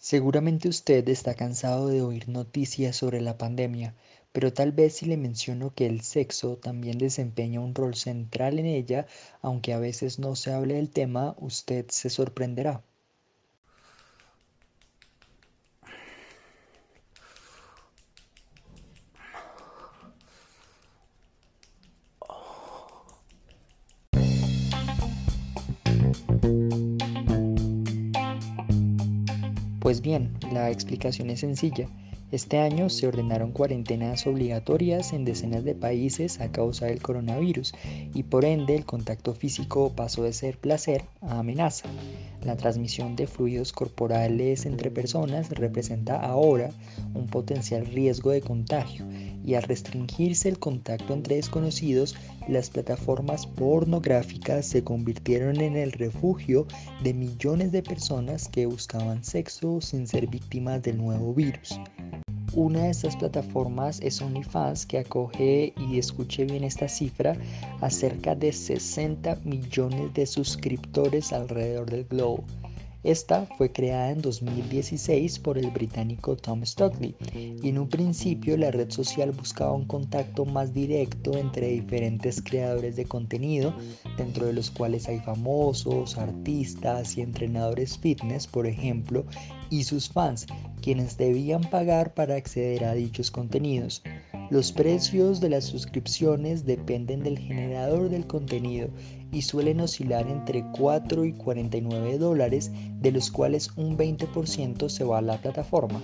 Seguramente usted está cansado de oír noticias sobre la pandemia, pero tal vez si le menciono que el sexo también desempeña un rol central en ella, aunque a veces no se hable del tema, usted se sorprenderá. Pues bien, la explicación es sencilla. Este año se ordenaron cuarentenas obligatorias en decenas de países a causa del coronavirus y por ende el contacto físico pasó de ser placer a amenaza. La transmisión de fluidos corporales entre personas representa ahora un potencial riesgo de contagio y al restringirse el contacto entre desconocidos, las plataformas pornográficas se convirtieron en el refugio de millones de personas que buscaban sexo sin ser víctimas del nuevo virus. Una de estas plataformas es OnlyFans que acoge, y escuche bien esta cifra, a cerca de 60 millones de suscriptores alrededor del globo. Esta fue creada en 2016 por el británico Tom Stockley y en un principio la red social buscaba un contacto más directo entre diferentes creadores de contenido, dentro de los cuales hay famosos, artistas y entrenadores fitness, por ejemplo, y sus fans, quienes debían pagar para acceder a dichos contenidos. Los precios de las suscripciones dependen del generador del contenido y suelen oscilar entre 4 y 49 dólares, de los cuales un 20% se va a la plataforma.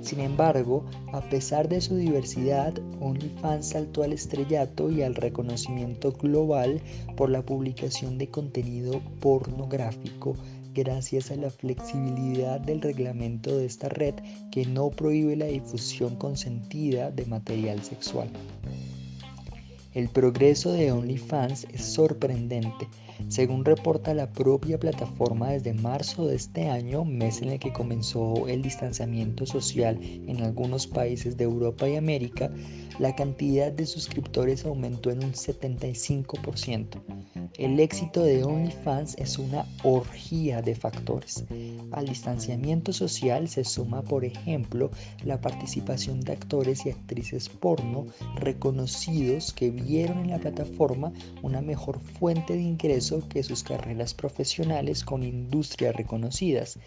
Sin embargo, a pesar de su diversidad, OnlyFans saltó al estrellato y al reconocimiento global por la publicación de contenido pornográfico gracias a la flexibilidad del reglamento de esta red que no prohíbe la difusión consentida de material sexual. El progreso de OnlyFans es sorprendente. Según reporta la propia plataforma desde marzo de este año, mes en el que comenzó el distanciamiento social en algunos países de Europa y América, la cantidad de suscriptores aumentó en un 75%. El éxito de OnlyFans es una orgía de factores. Al distanciamiento social se suma, por ejemplo, la participación de actores y actrices porno reconocidos que vieron en la plataforma una mejor fuente de que sus carreras profesionales con industrias reconocidas.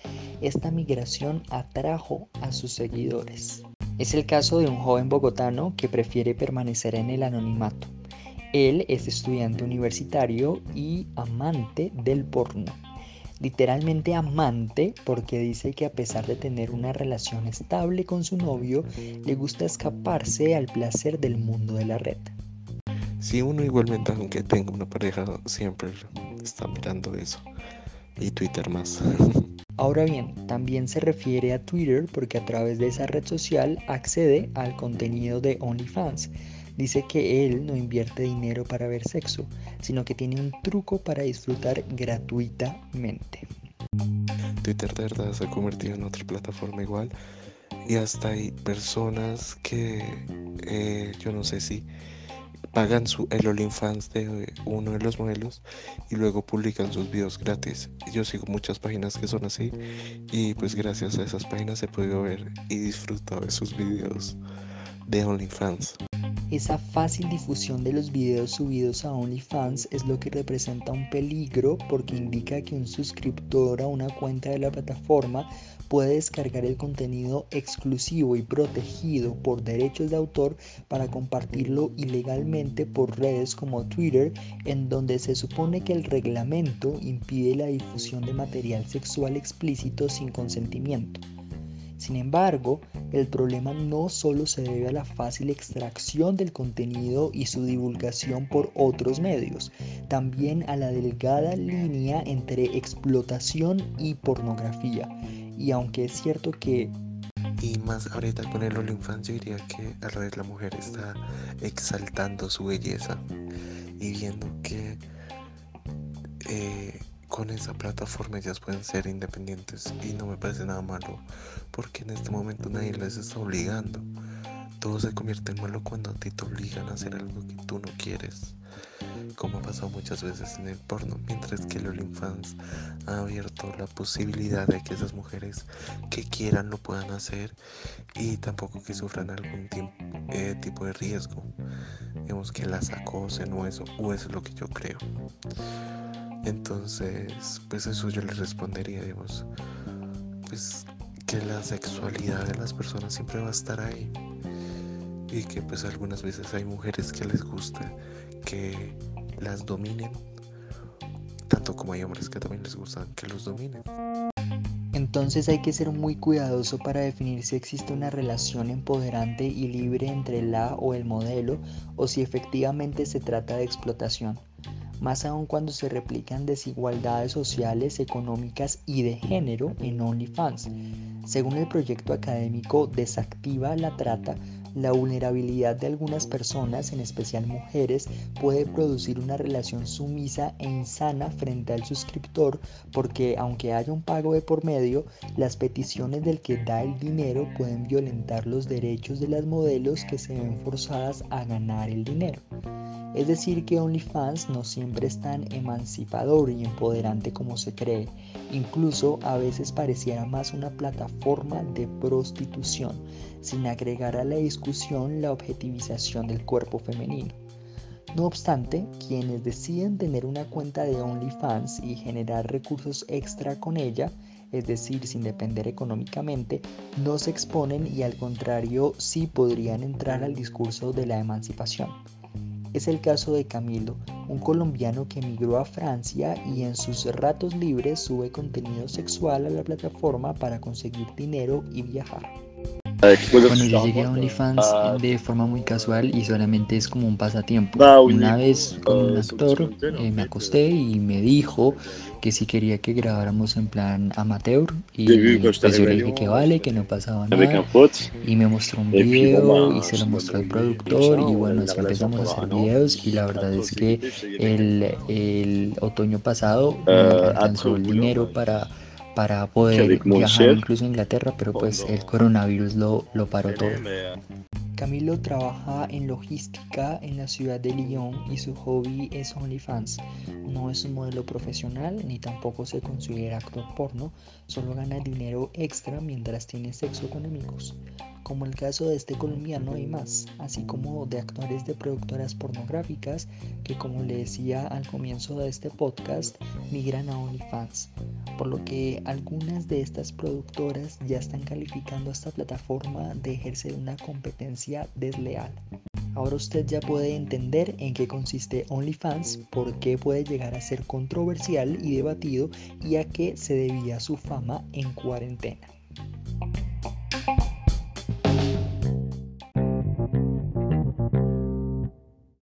Esta migración atrajo a sus seguidores. Es el caso de un joven bogotano que prefiere permanecer en el anonimato él es estudiante universitario y amante del porno. Literalmente amante porque dice que a pesar de tener una relación estable con su novio, le gusta escaparse al placer del mundo de la red. Si uno igualmente, aunque tenga una pareja, siempre está mirando eso. Y Twitter más. Ahora bien, también se refiere a Twitter porque a través de esa red social accede al contenido de OnlyFans Dice que él no invierte dinero para ver sexo, sino que tiene un truco para disfrutar gratuitamente. Twitter de verdad se ha convertido en otra plataforma igual y hasta hay personas que eh, yo no sé si pagan su, el OnlyFans de uno de los modelos y luego publican sus videos gratis. Yo sigo muchas páginas que son así y pues gracias a esas páginas he podido ver y disfrutar de sus videos de OnlyFans. Esa fácil difusión de los videos subidos a OnlyFans es lo que representa un peligro porque indica que un suscriptor a una cuenta de la plataforma puede descargar el contenido exclusivo y protegido por derechos de autor para compartirlo ilegalmente por redes como Twitter, en donde se supone que el reglamento impide la difusión de material sexual explícito sin consentimiento. Sin embargo, el problema no solo se debe a la fácil extracción del contenido y su divulgación por otros medios, también a la delgada línea entre explotación y pornografía. Y aunque es cierto que y más ahorita con el infancia diría que a la vez la mujer está exaltando su belleza y viendo que eh, con esa plataforma ellas pueden ser independientes y no me parece nada malo porque en este momento nadie les está obligando. Todo se convierte en malo cuando a ti te obligan a hacer algo que tú no quieres. como ha pasado muchas veces en el porno, mientras que el OnlyFans ha abierto la posibilidad de que esas mujeres que quieran lo puedan hacer y tampoco que sufran algún eh, tipo de riesgo, digamos que las acosen o eso, o eso es lo que yo creo. Entonces, pues eso yo les respondería, digamos, pues que la sexualidad de las personas siempre va a estar ahí y que pues algunas veces hay mujeres que les gusta que las dominen, tanto como hay hombres que también les gustan que los dominen. Entonces hay que ser muy cuidadoso para definir si existe una relación empoderante y libre entre la o el modelo o si efectivamente se trata de explotación, más aún cuando se replican desigualdades sociales, económicas y de género en OnlyFans. Según el proyecto académico Desactiva la Trata, la vulnerabilidad de algunas personas, en especial mujeres, puede producir una relación sumisa e insana frente al suscriptor porque aunque haya un pago de por medio, las peticiones del que da el dinero pueden violentar los derechos de las modelos que se ven forzadas a ganar el dinero. Es decir, que OnlyFans no siempre es tan emancipador y empoderante como se cree. Incluso a veces pareciera más una plataforma de prostitución, sin agregar a la discusión la objetivización del cuerpo femenino. No obstante, quienes deciden tener una cuenta de OnlyFans y generar recursos extra con ella, es decir, sin depender económicamente, no se exponen y al contrario sí podrían entrar al discurso de la emancipación. Es el caso de Camilo, un colombiano que emigró a Francia y en sus ratos libres sube contenido sexual a la plataforma para conseguir dinero y viajar. Bueno, yo llegué a OnlyFans de forma muy casual y solamente es como un pasatiempo. Una vez con un actor eh, me acosté y me dijo que si quería que grabáramos en plan amateur y pues yo le dije que vale, que no pasaba nada. y me mostró un video y se lo mostró al productor y bueno, así empezamos a hacer videos y la verdad es que el, el otoño pasado me alcanzó el dinero para para poder viajar incluso a Inglaterra, pero pues el coronavirus lo, lo paró todo. Camilo trabaja en logística en la ciudad de Lyon y su hobby es OnlyFans. No es un modelo profesional ni tampoco se considera actor porno, solo gana dinero extra mientras tiene sexo con amigos como el caso de este colombiano y más, así como de actores de productoras pornográficas que como le decía al comienzo de este podcast, migran a OnlyFans, por lo que algunas de estas productoras ya están calificando a esta plataforma de ejercer una competencia desleal. Ahora usted ya puede entender en qué consiste OnlyFans, por qué puede llegar a ser controversial y debatido y a qué se debía su fama en cuarentena.